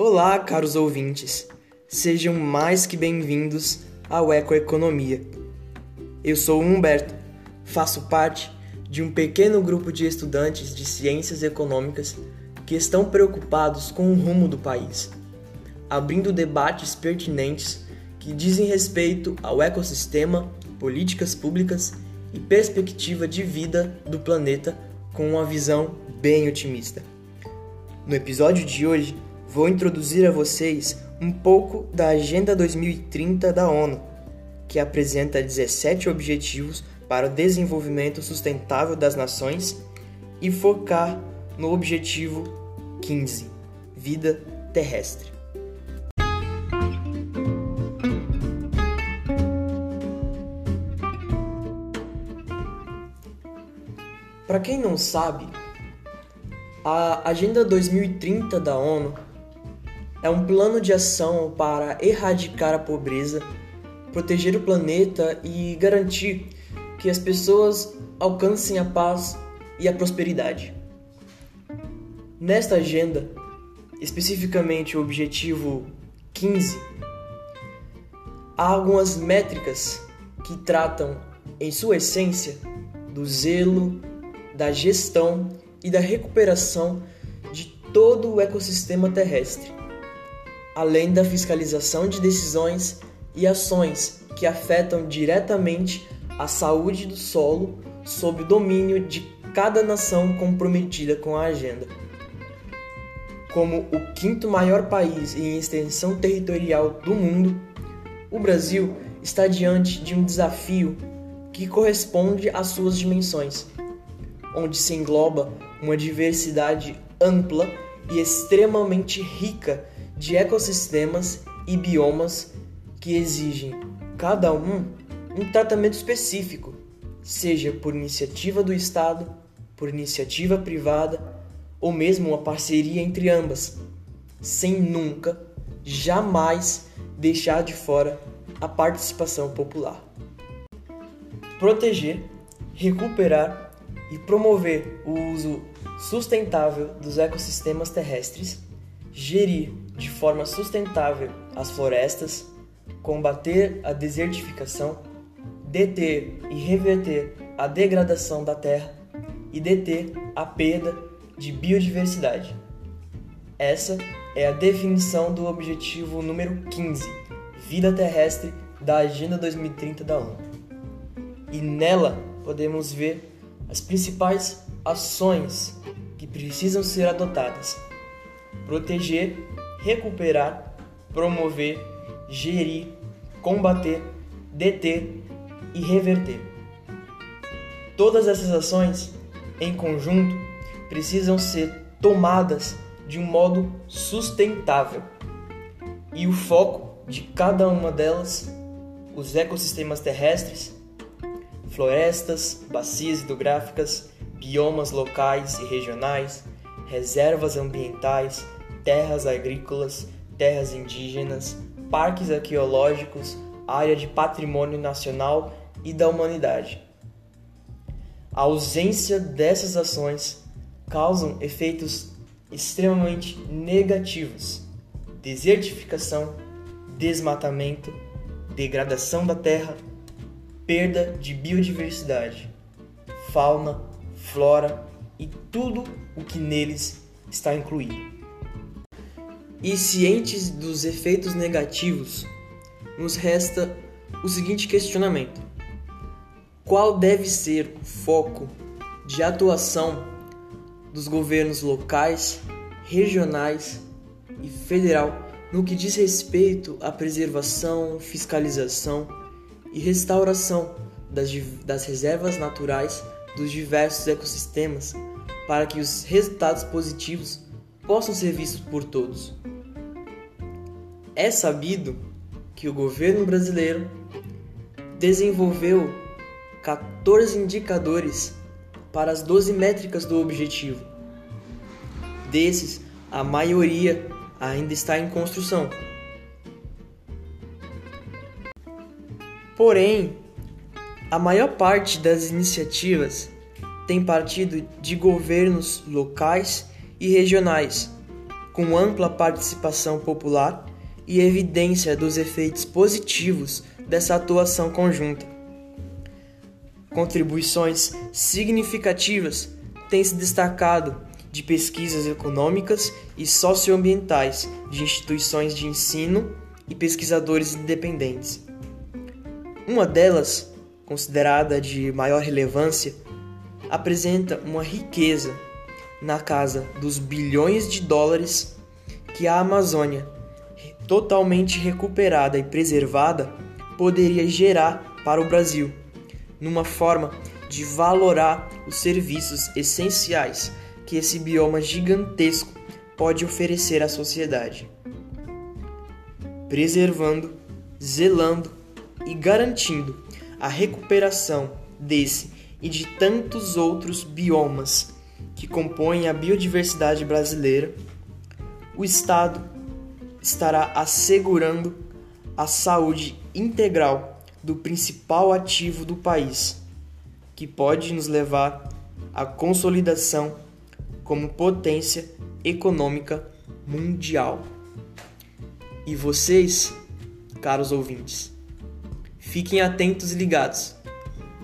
Olá, caros ouvintes. Sejam mais que bem-vindos ao Ecoeconomia. Eu sou Humberto, faço parte de um pequeno grupo de estudantes de ciências econômicas que estão preocupados com o rumo do país, abrindo debates pertinentes que dizem respeito ao ecossistema, políticas públicas e perspectiva de vida do planeta com uma visão bem otimista. No episódio de hoje, vou introduzir a vocês um pouco da Agenda 2030 da ONU, que apresenta 17 objetivos para o desenvolvimento sustentável das nações e focar no objetivo 15: vida terrestre. Para quem não sabe, a Agenda 2030 da ONU é um plano de ação para erradicar a pobreza, proteger o planeta e garantir que as pessoas alcancem a paz e a prosperidade. Nesta agenda, especificamente o objetivo 15, há algumas métricas que tratam, em sua essência, do zelo, da gestão e da recuperação de todo o ecossistema terrestre, além da fiscalização de decisões e ações que afetam diretamente a saúde do solo sob domínio de cada nação comprometida com a agenda. Como o quinto maior país em extensão territorial do mundo, o Brasil está diante de um desafio que corresponde às suas dimensões, onde se engloba uma diversidade ampla e extremamente rica de ecossistemas e biomas que exigem, cada um, um tratamento específico, seja por iniciativa do Estado, por iniciativa privada ou mesmo uma parceria entre ambas, sem nunca, jamais deixar de fora a participação popular. Proteger, recuperar e promover o uso sustentável dos ecossistemas terrestres, gerir de forma sustentável as florestas, combater a desertificação, deter e reverter a degradação da terra e deter a perda de biodiversidade. Essa é a definição do objetivo número 15, Vida Terrestre, da Agenda 2030 da ONU. E nela podemos ver as principais ações que precisam ser adotadas: proteger, recuperar, promover, gerir, combater, deter e reverter. Todas essas ações, em conjunto, precisam ser tomadas de um modo sustentável. E o foco de cada uma delas, os ecossistemas terrestres, florestas, bacias hidrográficas, biomas locais e regionais, reservas ambientais, terras agrícolas, terras indígenas, parques arqueológicos, área de patrimônio nacional e da humanidade. A ausência dessas ações causam efeitos extremamente negativos: desertificação, desmatamento, degradação da terra perda de biodiversidade, fauna, flora e tudo o que neles está incluído. E cientes dos efeitos negativos, nos resta o seguinte questionamento: qual deve ser o foco de atuação dos governos locais, regionais e federal no que diz respeito à preservação, fiscalização e restauração das, das reservas naturais dos diversos ecossistemas para que os resultados positivos possam ser vistos por todos. É sabido que o governo brasileiro desenvolveu 14 indicadores para as 12 métricas do objetivo. Desses, a maioria ainda está em construção Porém, a maior parte das iniciativas tem partido de governos locais e regionais, com ampla participação popular e evidência dos efeitos positivos dessa atuação conjunta. Contribuições significativas têm se destacado de pesquisas econômicas e socioambientais de instituições de ensino e pesquisadores independentes. Uma delas, considerada de maior relevância, apresenta uma riqueza na casa dos bilhões de dólares que a Amazônia, totalmente recuperada e preservada, poderia gerar para o Brasil, numa forma de valorar os serviços essenciais que esse bioma gigantesco pode oferecer à sociedade. Preservando, zelando e garantindo a recuperação desse e de tantos outros biomas que compõem a biodiversidade brasileira, o Estado estará assegurando a saúde integral do principal ativo do país, que pode nos levar à consolidação como potência econômica mundial. E vocês, caros ouvintes, fiquem atentos e ligados.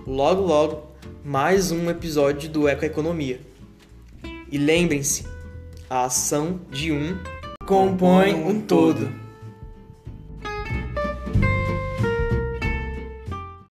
Logo, logo, mais um episódio do Ecoeconomia. E lembrem-se, a ação de um compõe um todo.